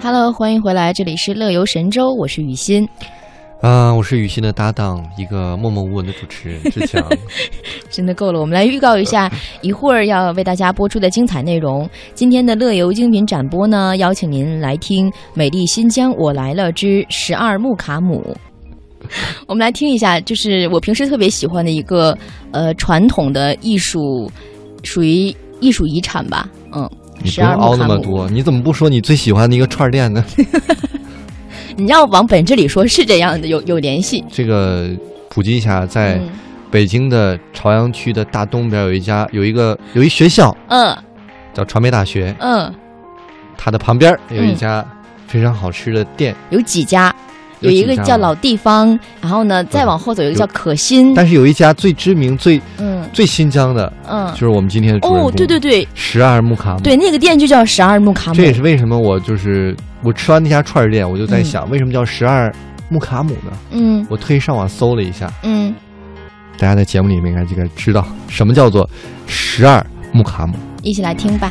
Hello，欢迎回来，这里是乐游神州，我是雨欣。啊、我是雨欣的搭档，一个默默无闻的主持人志强。真的够了，我们来预告一下 一会儿要为大家播出的精彩内容。今天的乐游精品展播呢，邀请您来听《美丽新疆我来了之十二木卡姆》。我们来听一下，就是我平时特别喜欢的一个呃传统的艺术，属于艺术遗产吧。嗯，十你不用凹二木卡姆。那么多，你怎么不说你最喜欢的一个串儿店呢？你要往本质里说，是这样的，有有联系。这个普及一下，在嗯北京的朝阳区的大东边有一家有一个有一学校嗯叫传媒大学，嗯，它的旁边有一嗯家非常好吃的店，有几家，有一个叫老地方，然后呢，再往后走有一个叫可心。但是有一家最知名、最嗯最新疆的，嗯就，是我们今天的哦，对对对十二木卡姆。对，那个店就叫十二木卡姆这。也是为什么我就是我吃完那家串儿店，我就在嗯想，为什么叫十二木卡姆呢？嗯我特意上网搜了一下，嗯，大家在节目里面应该这个知道什么叫做十二木卡姆。一起来听吧。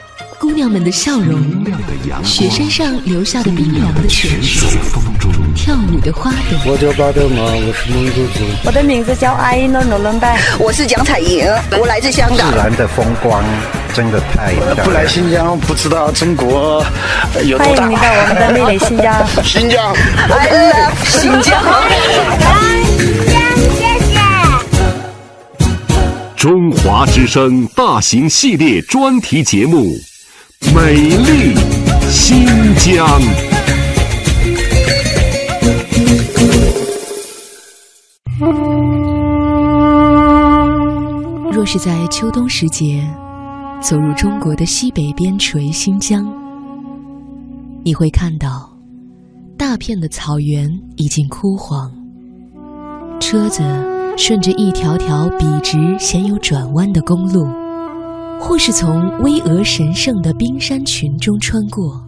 姑娘们的笑容，雪山上留下的冰凉的泉水，跳舞的花朵，我叫巴德玛，我是蒙古族。我的名字叫阿依诺努伦拜，我是蒋彩莹，我来自香港自。然的风光真的太漂亮。不来新疆不知道中国呃有多大欢迎你。到我们的美丽新疆。新疆 I love 新疆。中华之声大型系列专题节目《美丽新疆》。若是在秋冬时节走入中国的西北边陲新疆，你会看到大片的草原已经枯黄，车子顺着一条条笔直鲜有转弯的公路，或是从巍峨神圣的冰山群中穿过，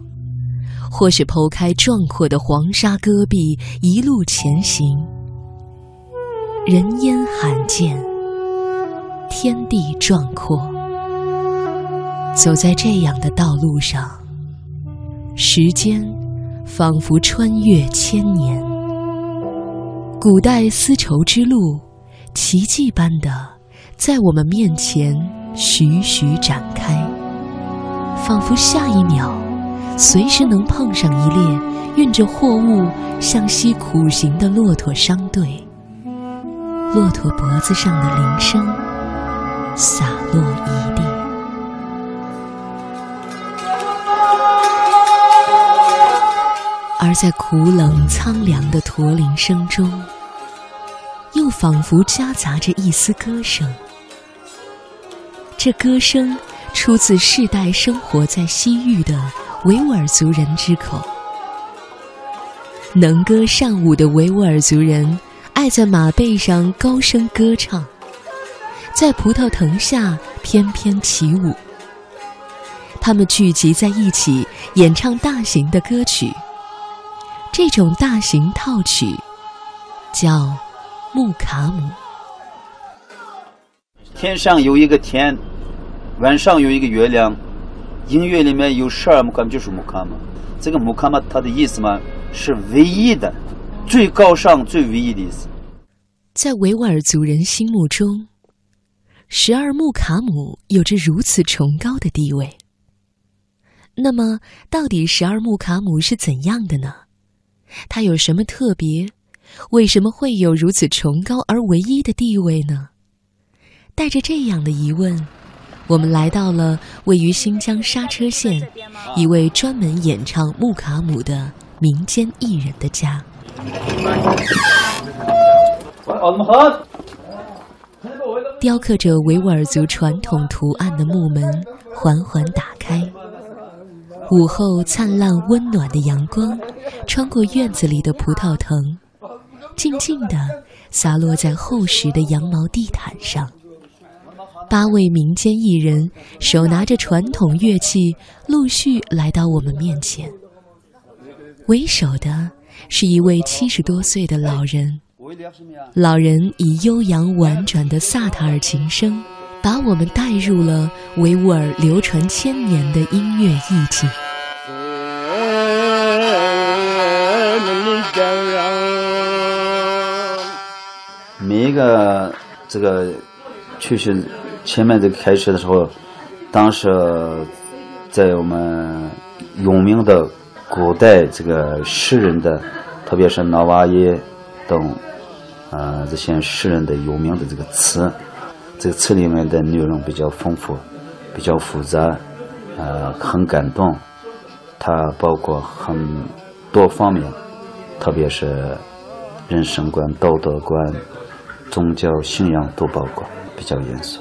或是剖开壮阔的黄沙戈壁一路前行，人烟罕见。天地壮阔。走在这样的道路上，时间仿佛穿越千年。古代丝绸之路，奇迹般的在我们面前徐徐展开，仿佛下一秒，随时能碰上一列运着货物向西苦行的骆驼商队。骆驼脖子上的铃声。洒落一地。而在苦冷苍凉的驼铃声中，又仿佛夹杂着一丝歌声。这歌声出自世代生活在西域的维吾尔族人之口。能歌善舞的维吾尔族人，爱在马背上高声歌唱。在葡萄藤下翩翩起舞，他们聚集在一起演唱大型的歌曲。这种大型套曲叫木卡姆。天上有一个天，晚上有一个月亮，音乐里面有十二木卡姆，就是木卡姆。这个木卡姆它的意思嘛，是唯一的、最高尚、最唯一的意思。在维吾尔族人心目中，十二木卡姆有着如此崇高的地位。那么，到底十二木卡姆是怎样的呢？它有什么特别？为什么会有如此崇高而唯一的地位呢？带着这样的疑问，我们来到了位于新疆莎车县一位专门演唱木卡姆的民间艺人的家。雕刻着维吾尔族传统图案的木门缓缓打开，午后灿烂温暖的阳光，穿过院子里的葡萄藤，静静地洒落在厚实的羊毛地毯上。八位民间艺人手拿着传统乐器，陆续来到我们面前。为首的是一位七十多岁的老人，老人以悠扬婉转的萨塔尔琴声，把我们带入了维吾尔流传千年的音乐意境。每一个这个曲序前面这个开始的时候，当时在我们有名的古代这个诗人的，特别是纳瓦耶等，呃这些诗人的有名的这个词，这个词里面的内容比较丰富，比较复杂，呃很感动，它包括很多方面，特别是人生观、道德观、宗教信仰都包括，比较严肃。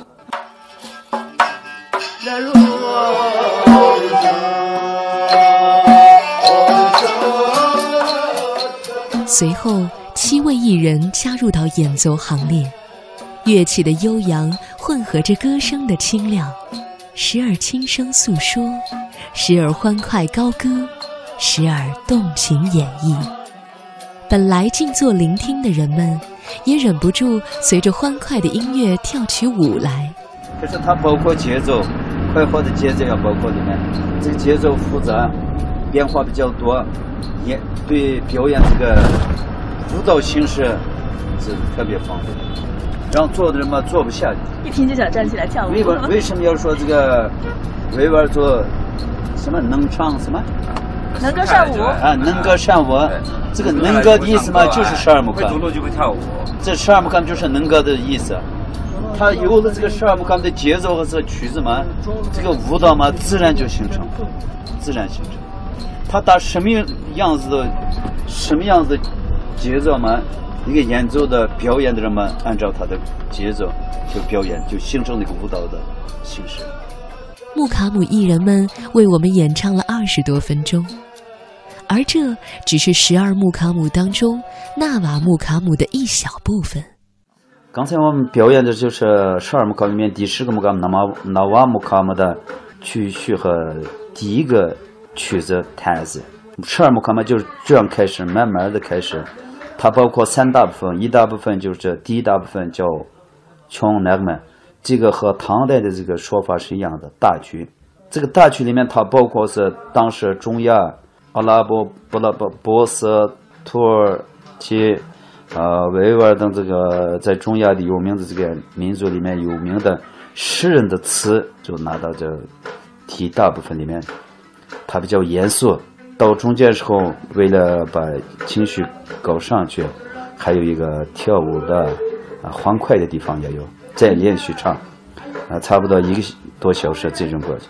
随后，七位艺人加入到演奏行列，乐器的悠扬混合着歌声的清亮，时而轻声诉说，时而欢快高歌，时而动情演绎。本来静坐聆听的人们，也忍不住随着欢快的音乐跳起舞来。可是它包括节奏，快活的节奏要包括里面，这个节奏复杂，变化比较多，也对表演这个舞蹈形式是特别方便，让坐的人嘛坐不下去。一听就想站起来跳舞。为什为什么要说这个维吾尔族什么能唱什么？能歌善舞啊，能歌善舞。这个能歌的意思嘛，就是十二木卡。会走路就会跳舞。这十二木卡就是能歌的意思。它有了这个十二木卡姆的节奏和这曲子嘛，这个舞蹈嘛，自然就形成，自然形成。它打什么样子的，什么样子节奏嘛，一个演奏的表演的人们按照他的节奏就表演，就形成那个舞蹈的形式。木卡姆艺人们为我们演唱了二十多分钟，而这只是十二木卡姆当中纳瓦木卡姆的一小部分。刚才我们表演的就是十二木卡里面第十个木卡姆纳瓦纳瓦木卡姆的曲序和第一个曲子台子。十二木卡姆就是这样开始，慢慢的开始。它包括三大部分，一大部分就是这第一大部分叫琼奈曼，这个和唐代的这个说法是一样的大曲。这个大曲里面它包括是当时中亚、阿拉伯、布拉伯、波斯、土耳其。呃，维吾尔等这个在中亚的有名的这个民族里面有名的诗人的词，就拿到这题大部分里面，它比较严肃。到中间时候，为了把情绪搞上去，还有一个跳舞的啊欢快的地方也有，再连续唱，啊，差不多一个多小时这种过程。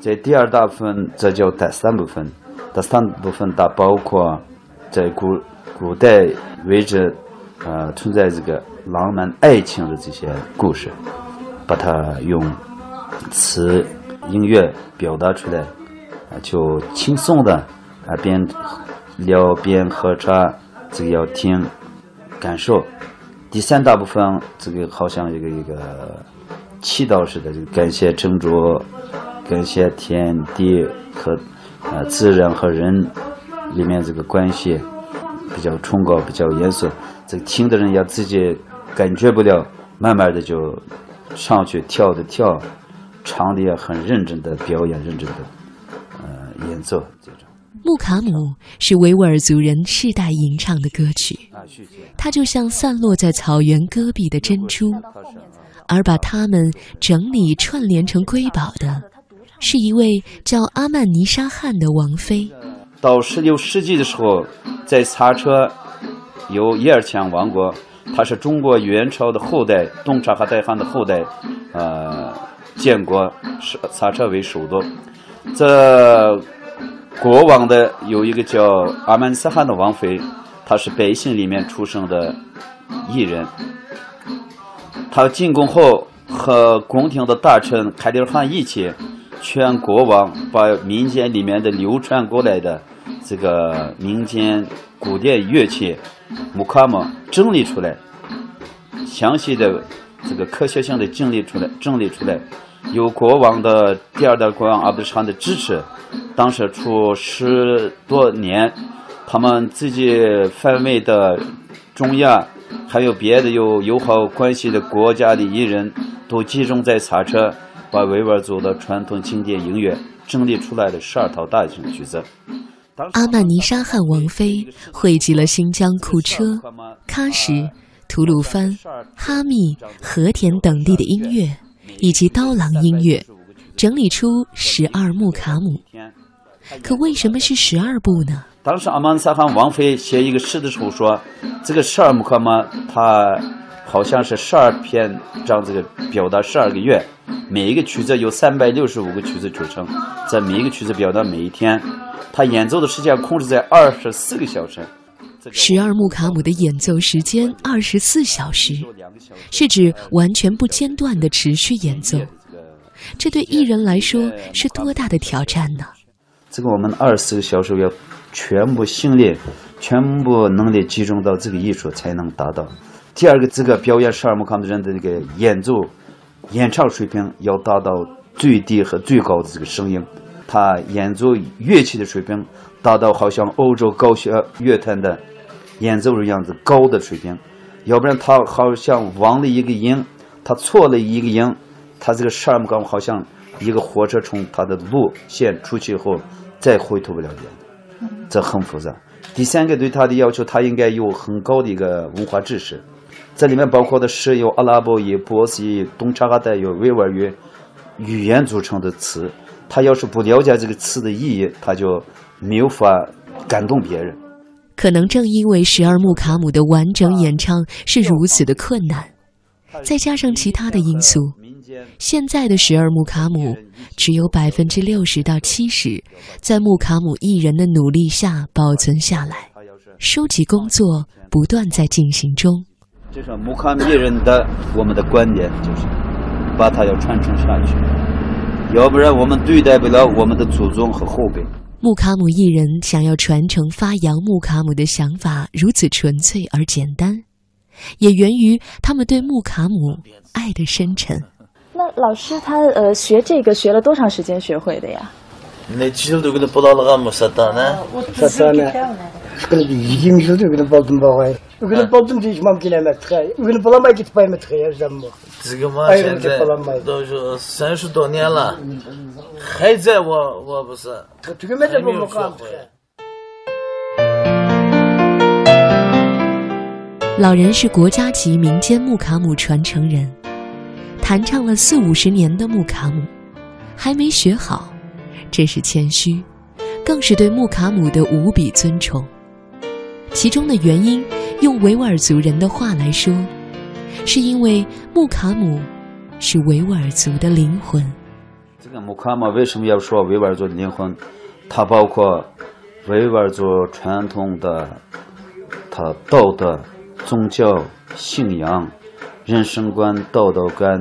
在第二大部分，这叫第三部分，第三部分它包括在古古代为止。呃，存在这个浪漫爱情的这些故事，把它用词、音乐表达出来，啊，就轻松的啊，边聊边喝茶，这个要听感受。第三大部分，这个好像一个一个祈祷似的，就感谢斟酌，感谢天地和啊自然和人里面这个关系比较崇高，比较严肃。这听的人要自己感觉不了，慢慢的就上去跳的跳，唱的也很认真的表演，认真的呃演奏这种。木卡姆是维吾尔族人世代吟唱的歌曲，它就像散落在草原戈壁的珍珠，而把它们整理串联成瑰宝的，是一位叫阿曼尼沙汗的王妃。到十六世纪的时候，在刹车。有叶尔羌王国，他是中国元朝的后代，东察哈代汗的后代，呃，建国是萨车为首都。这国王的有一个叫阿曼斯汗的王妃，她是百姓里面出生的艺人。他进宫后和宫廷的大臣凯里尔汗一起全国王把民间里面的流传过来的这个民间古典乐器木卡姆整理出来，详细的这个科学性的整理出来，整理出来，有国王的第二代国王阿布什汗的支持，当时出十多年，他们自己范围的中亚，还有别的有友好关系的国家的艺人，都集中在萨车。把维吾尔族的传统经典音乐整理出来的十二套大型曲子。阿曼尼沙汗王妃汇集了新疆库车、喀什、吐鲁番、哈密、和田等地的音乐，以及刀郎音乐，整理出十二木卡姆。可为什么是十二部呢？当时阿曼尼沙汗王妃写一个诗的时候说：“这个十二木卡姆，它好像是十二篇章，这个表达十二个月。”每一个曲子由三百六十五个曲子组成，在每一个曲子表达每一天，他演奏的时间控制在二十四个小时。十二木卡姆的演奏时间二十四小时，是指完全不间断的持续演奏。这对艺人来说是多大的挑战呢？这个我们二十四个小时要全部心力、全部能力集中到这个艺术才能达到。第二个，这个表演十二木卡姆的人的那个演奏。演唱水平要达到最低和最高的这个声音，他演奏乐器的水平达到好像欧洲高学乐团的演奏的样子高的水平，要不然他好像忘了一个音，他错了一个音，他这个十二木好像一个火车从他的路线出去以后再回头不了的，这很复杂。第三个对他的要求，他应该有很高的一个文化知识。这里面包括的是由阿拉伯语、波斯语、东察哈代有维吾尔语语言组成的词。他要是不了解这个词的意义，他就没有法感动别人。可能正因为十二木卡姆的完整演唱是如此的困难，再加上其他的因素，现在的十二木卡姆只有百分之六十到七十在木卡姆艺人的努力下保存下来，收集工作不断在进行中。这是木卡姆艺人的我们的观点，就是把它要传承下去，要不然我们对待不了我们的祖宗和后辈。穆卡姆一人想要传承发扬穆卡姆的想法如此纯粹而简单，也源于他们对穆卡姆爱的深沉。那老师他呃学这个学了多长时间学会的呀？三十多年了，还在我我不是。老人是国家级民间木卡姆传承人，弹唱了四五十年的木卡姆，还没学好，这是谦虚，更是对木卡姆的无比尊崇。其中的原因。用维吾尔族人的话来说，是因为木卡姆是维吾尔族的灵魂。这个木卡姆为什么要说维吾尔族的灵魂？它包括维吾尔族传统的它道德、宗教信仰、人生观、道德观、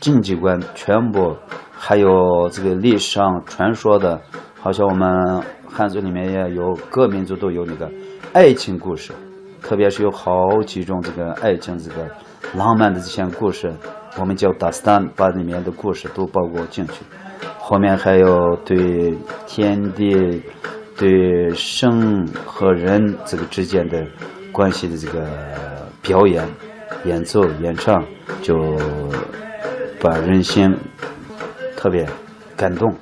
经济观，全部还有这个历史上传说的，好像我们汉族里面也有，各民族都有那个爱情故事。特别是有好几种这个爱情、这个浪漫的这些故事，我们叫达斯坦，把里面的故事都包括进去。后面还有对天地、对生和人这个之间的关系的这个表演、演奏、演唱，就把人心特别感动。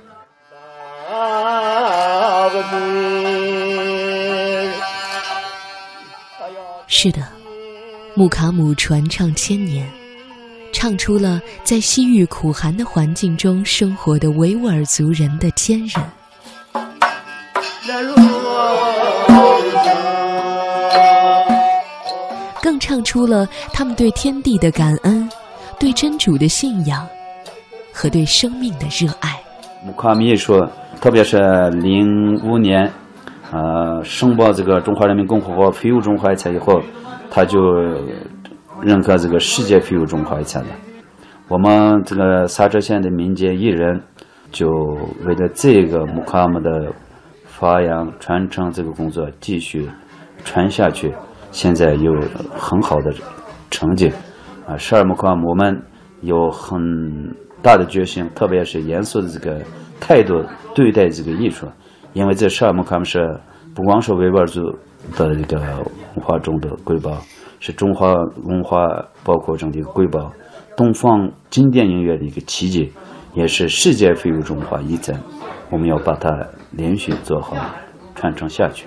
是的，木卡姆传唱千年，唱出了在西域苦寒的环境中生活的维吾尔族人的坚韧，更唱出了他们对天地的感恩、对真主的信仰和对生命的热爱。木卡米说，特别是零五年。呃，申报这个中华人民共和国非物质文化遗产以后，他就认可这个世界非物质文化遗产了。我们这个萨车县的民间艺人，就为了这个木卡姆的发扬传承这个工作继续传下去，现在有很好的成绩啊！十二木卡姆我们有很大的决心，特别是严肃的这个态度对待这个艺术，因为这十二木卡姆是不光是维吾尔族的一个文化中的瑰宝，是中华文化包括整体的瑰宝，东方经典音乐的一个奇迹。也是世界非物质文化遗产，我们要把它连续做好，传承下去。